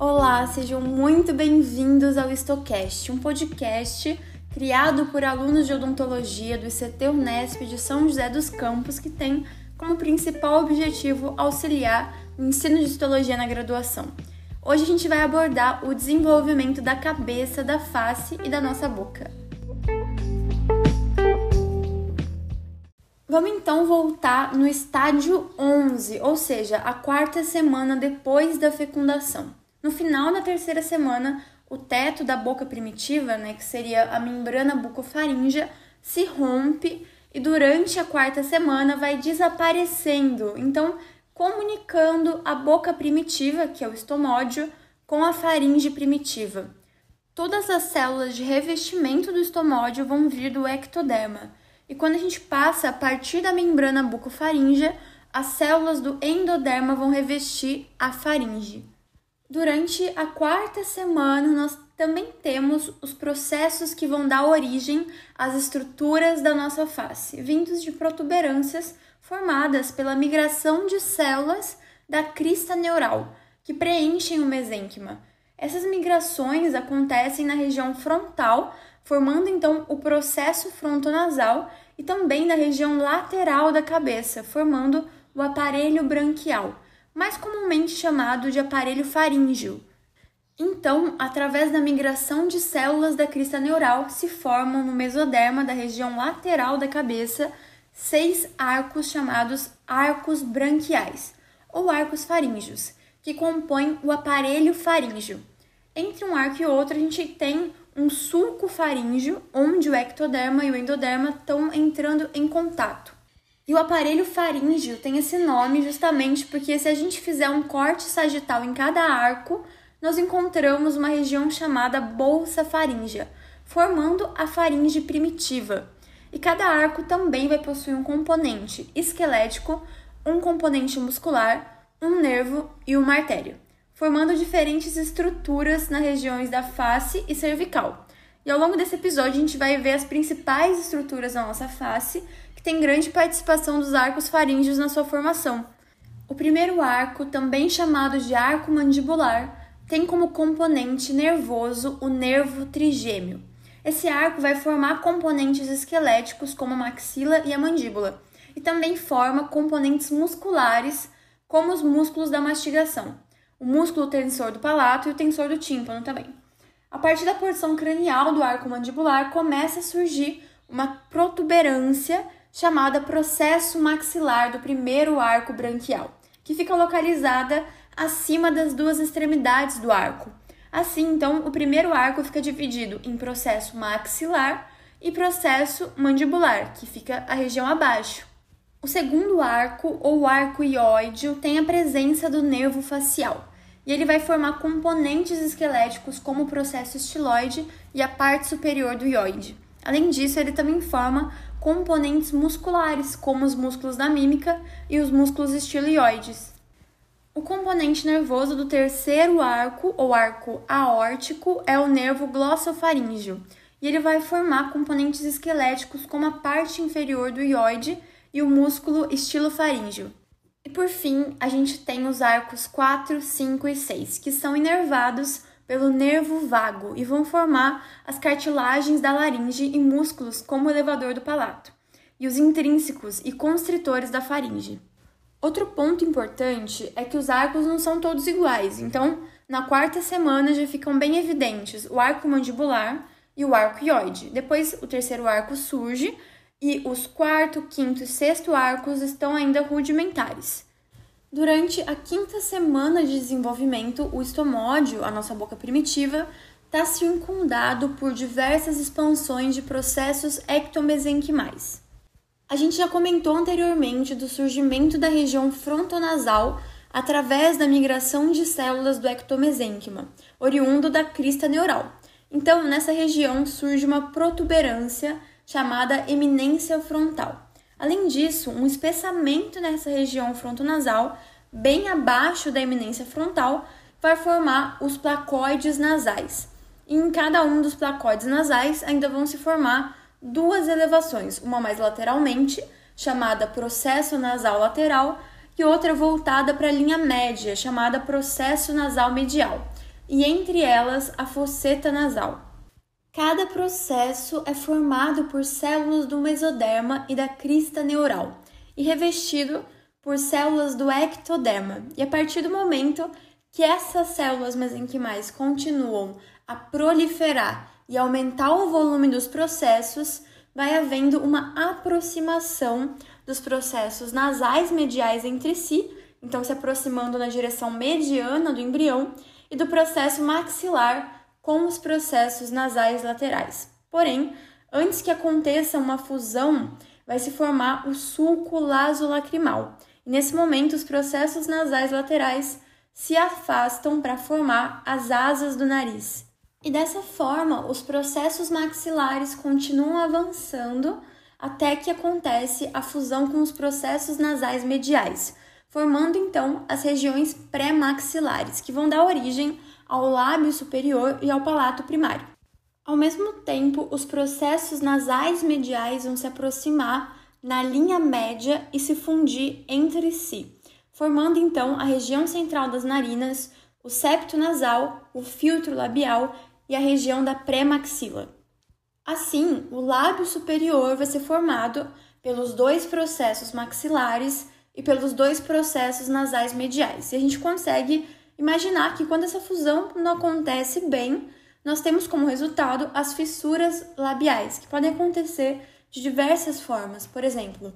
Olá, sejam muito bem-vindos ao Estocast, um podcast criado por alunos de odontologia do ICT Unesp de São José dos Campos, que tem como principal objetivo auxiliar no ensino de histologia na graduação. Hoje a gente vai abordar o desenvolvimento da cabeça, da face e da nossa boca. Vamos então voltar no estágio 11, ou seja, a quarta semana depois da fecundação. No final da terceira semana, o teto da boca primitiva, né, que seria a membrana bucofaríngea, se rompe e durante a quarta semana vai desaparecendo, então comunicando a boca primitiva, que é o estomódio, com a faringe primitiva. Todas as células de revestimento do estomódio vão vir do ectoderma. E quando a gente passa a partir da membrana bucofaríngea, as células do endoderma vão revestir a faringe. Durante a quarta semana, nós também temos os processos que vão dar origem às estruturas da nossa face, vindos de protuberâncias formadas pela migração de células da crista neural, que preenchem o mesênquima. Essas migrações acontecem na região frontal, formando então o processo frontonasal e também na região lateral da cabeça, formando o aparelho branquial mais comumente chamado de aparelho faríngeo. Então, através da migração de células da crista neural, se formam no mesoderma da região lateral da cabeça seis arcos chamados arcos branquiais, ou arcos faríngeos, que compõem o aparelho faríngeo. Entre um arco e outro, a gente tem um sulco faríngeo, onde o ectoderma e o endoderma estão entrando em contato. E o aparelho faríngeo tem esse nome justamente porque se a gente fizer um corte sagital em cada arco, nós encontramos uma região chamada bolsa faríngea, formando a faringe primitiva. E cada arco também vai possuir um componente esquelético, um componente muscular, um nervo e uma artéria, formando diferentes estruturas nas regiões da face e cervical. E ao longo desse episódio a gente vai ver as principais estruturas da nossa face que tem grande participação dos arcos faríngeos na sua formação. O primeiro arco, também chamado de arco mandibular, tem como componente nervoso o nervo trigêmeo. Esse arco vai formar componentes esqueléticos como a maxila e a mandíbula, e também forma componentes musculares como os músculos da mastigação, o músculo tensor do palato e o tensor do tímpano também. A partir da porção cranial do arco mandibular começa a surgir uma protuberância chamada processo maxilar do primeiro arco branquial, que fica localizada acima das duas extremidades do arco. Assim, então, o primeiro arco fica dividido em processo maxilar e processo mandibular, que fica a região abaixo. O segundo arco, ou arco ióideo, tem a presença do nervo facial, e ele vai formar componentes esqueléticos como o processo estiloide e a parte superior do ióide. Além disso, ele também forma componentes musculares, como os músculos da mímica e os músculos estiloides. O componente nervoso do terceiro arco, ou arco aórtico, é o nervo glossofaríngeo, e ele vai formar componentes esqueléticos como a parte inferior do ióide e o músculo estilofaríngeo. E por fim, a gente tem os arcos 4, 5 e 6, que são inervados pelo nervo vago e vão formar as cartilagens da laringe e músculos como o elevador do palato, e os intrínsecos e constritores da faringe. Outro ponto importante é que os arcos não são todos iguais, então na quarta semana já ficam bem evidentes o arco mandibular e o arco ióide. Depois o terceiro arco surge e os quarto, quinto e sexto arcos estão ainda rudimentares. Durante a quinta semana de desenvolvimento, o estomódio, a nossa boca primitiva, está circundado por diversas expansões de processos ectomesenquimais. A gente já comentou anteriormente do surgimento da região frontonasal através da migração de células do ectomesênquima, oriundo da crista neural. Então, nessa região surge uma protuberância chamada eminência frontal. Além disso, um espessamento nessa região frontonasal, bem abaixo da eminência frontal, vai formar os placoides nasais. E em cada um dos placoides nasais ainda vão se formar duas elevações, uma mais lateralmente, chamada processo nasal lateral, e outra voltada para a linha média, chamada processo nasal medial. e entre elas a fosseta nasal. Cada processo é formado por células do mesoderma e da crista neural e revestido por células do ectoderma. E a partir do momento que essas células mesenquimais continuam a proliferar e aumentar o volume dos processos, vai havendo uma aproximação dos processos nasais mediais entre si, então se aproximando na direção mediana do embrião, e do processo maxilar com os processos nasais laterais. Porém, antes que aconteça uma fusão, vai se formar o sulco lasolacrimal. E nesse momento, os processos nasais laterais se afastam para formar as asas do nariz. E dessa forma, os processos maxilares continuam avançando até que acontece a fusão com os processos nasais mediais, formando então as regiões pré-maxilares, que vão dar origem ao lábio superior e ao palato primário. Ao mesmo tempo, os processos nasais mediais vão se aproximar na linha média e se fundir entre si, formando então a região central das narinas, o septo nasal, o filtro labial e a região da pré-maxila. Assim, o lábio superior vai ser formado pelos dois processos maxilares e pelos dois processos nasais mediais. E a gente consegue imaginar que quando essa fusão não acontece bem, nós temos como resultado as fissuras labiais, que podem acontecer de diversas formas, por exemplo,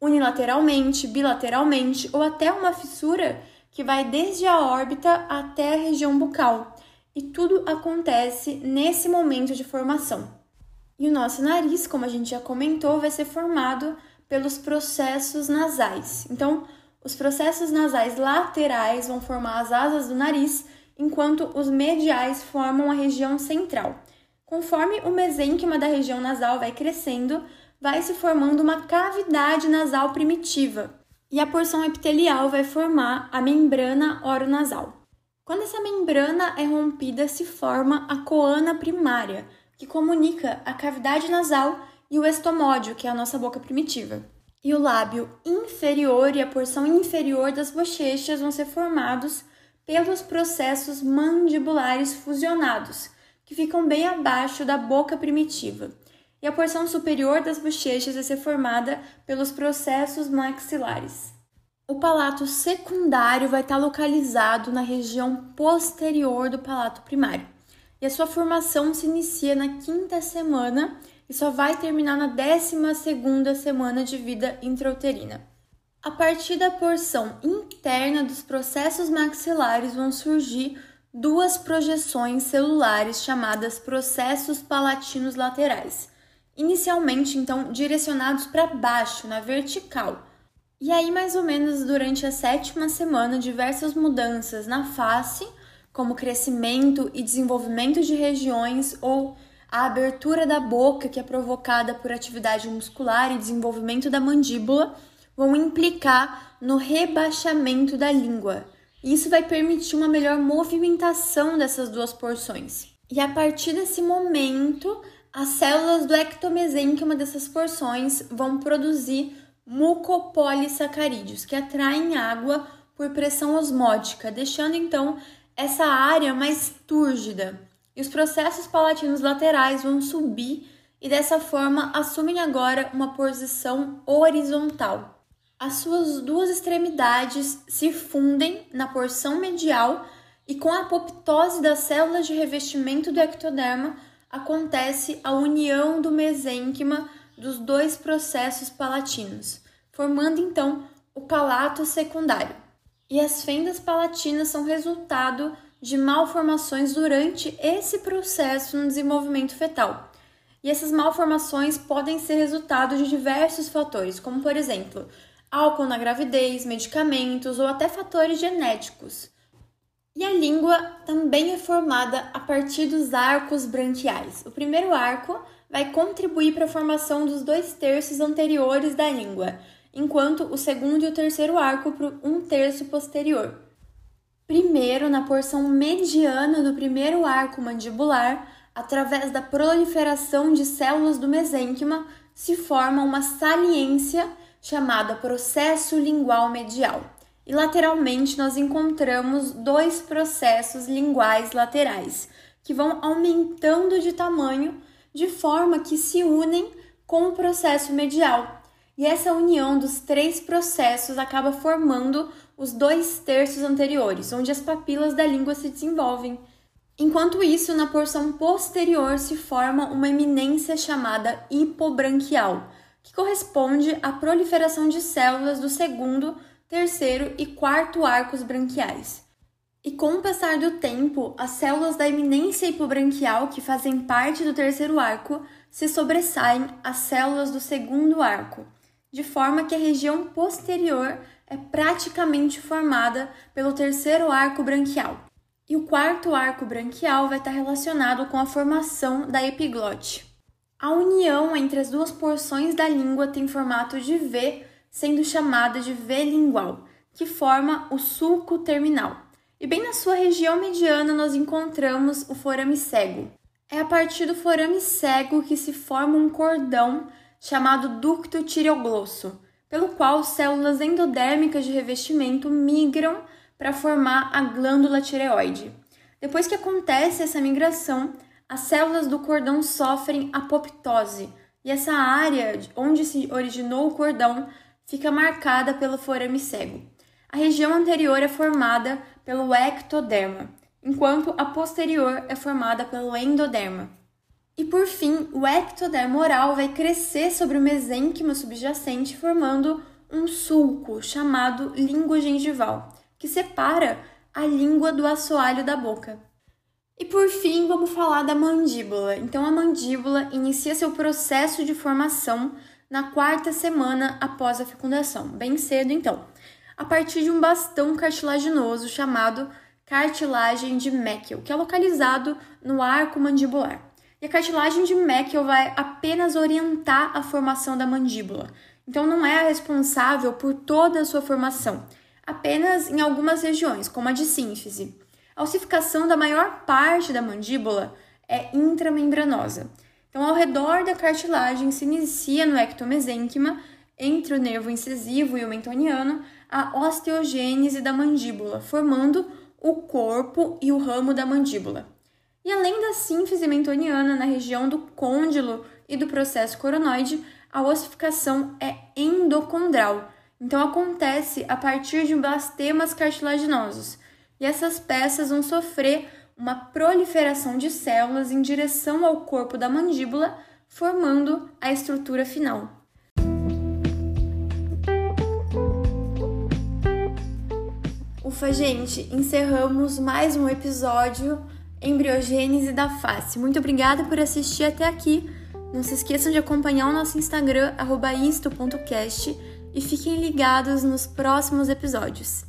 unilateralmente, bilateralmente ou até uma fissura que vai desde a órbita até a região bucal e tudo acontece nesse momento de formação. E o nosso nariz, como a gente já comentou, vai ser formado pelos processos nasais. Então, os processos nasais laterais vão formar as asas do nariz, enquanto os mediais formam a região central. Conforme o mesênquima da região nasal vai crescendo, vai se formando uma cavidade nasal primitiva, e a porção epitelial vai formar a membrana oronasal. Quando essa membrana é rompida, se forma a coana primária, que comunica a cavidade nasal e o estomódio, que é a nossa boca primitiva. E o lábio inferior e a porção inferior das bochechas vão ser formados pelos processos mandibulares fusionados, que ficam bem abaixo da boca primitiva. E a porção superior das bochechas vai ser formada pelos processos maxilares. O palato secundário vai estar localizado na região posterior do palato primário. E a sua formação se inicia na quinta semana e só vai terminar na décima segunda semana de vida intrauterina. A partir da porção interna dos processos maxilares vão surgir duas projeções celulares chamadas processos palatinos laterais, inicialmente então direcionados para baixo, na vertical e aí, mais ou menos durante a sétima semana, diversas mudanças na face, como crescimento e desenvolvimento de regiões ou a abertura da boca, que é provocada por atividade muscular e desenvolvimento da mandíbula, vão implicar no rebaixamento da língua. Isso vai permitir uma melhor movimentação dessas duas porções. E a partir desse momento, as células do ectomesênquima dessas porções vão produzir mucopolissacarídeos, que atraem água por pressão osmótica, deixando então essa área mais túrgida. E os processos palatinos laterais vão subir e dessa forma assumem agora uma posição horizontal. As suas duas extremidades se fundem na porção medial e com a apoptose das células de revestimento do ectoderma acontece a união do mesênquima dos dois processos palatinos, formando então o palato secundário. E as fendas palatinas são resultado de malformações durante esse processo no desenvolvimento fetal. E essas malformações podem ser resultado de diversos fatores, como por exemplo, álcool na gravidez, medicamentos ou até fatores genéticos. E a língua também é formada a partir dos arcos branquiais. O primeiro arco vai contribuir para a formação dos dois terços anteriores da língua, enquanto o segundo e o terceiro arco para um terço posterior. Primeiro, na porção mediana do primeiro arco mandibular, através da proliferação de células do mesênquima, se forma uma saliência chamada processo lingual medial. E lateralmente nós encontramos dois processos linguais laterais, que vão aumentando de tamanho de forma que se unem com o processo medial. E essa união dos três processos acaba formando os dois terços anteriores, onde as papilas da língua se desenvolvem. Enquanto isso, na porção posterior se forma uma eminência chamada hipobranquial, que corresponde à proliferação de células do segundo, terceiro e quarto arcos branquiais. E com o passar do tempo, as células da eminência hipobranquial, que fazem parte do terceiro arco, se sobressaem às células do segundo arco, de forma que a região posterior é praticamente formada pelo terceiro arco branquial. E o quarto arco branquial vai estar relacionado com a formação da epiglote. A união entre as duas porções da língua tem formato de V, sendo chamada de V lingual, que forma o sulco terminal. E bem na sua região mediana nós encontramos o forame cego. É a partir do forame cego que se forma um cordão chamado ducto tireoglosso, pelo qual células endodérmicas de revestimento migram para formar a glândula tireoide. Depois que acontece essa migração, as células do cordão sofrem apoptose e essa área onde se originou o cordão fica marcada pelo forame cego. A região anterior é formada pelo ectoderma, enquanto a posterior é formada pelo endoderma. E por fim, o ectoderma oral vai crescer sobre o mesênquima subjacente, formando um sulco chamado língua gengival, que separa a língua do assoalho da boca. E por fim, vamos falar da mandíbula. Então, a mandíbula inicia seu processo de formação na quarta semana após a fecundação, bem cedo então, a partir de um bastão cartilaginoso chamado cartilagem de Meckel, que é localizado no arco mandibular. E a cartilagem de Meckel vai apenas orientar a formação da mandíbula, então não é a responsável por toda a sua formação, apenas em algumas regiões, como a de sínfise. A ossificação da maior parte da mandíbula é intramembranosa. Então, ao redor da cartilagem se inicia no ectomesênquima, entre o nervo incisivo e o mentoniano, a osteogênese da mandíbula, formando o corpo e o ramo da mandíbula. E além da sínfise mentoniana na região do côndilo e do processo coronoide, a ossificação é endocondral. Então acontece a partir de blastemas cartilaginosos, e essas peças vão sofrer uma proliferação de células em direção ao corpo da mandíbula, formando a estrutura final. Ufa, gente, encerramos mais um episódio Embriogênese da Face. Muito obrigada por assistir até aqui. Não se esqueçam de acompanhar o nosso Instagram, isto.cast, e fiquem ligados nos próximos episódios.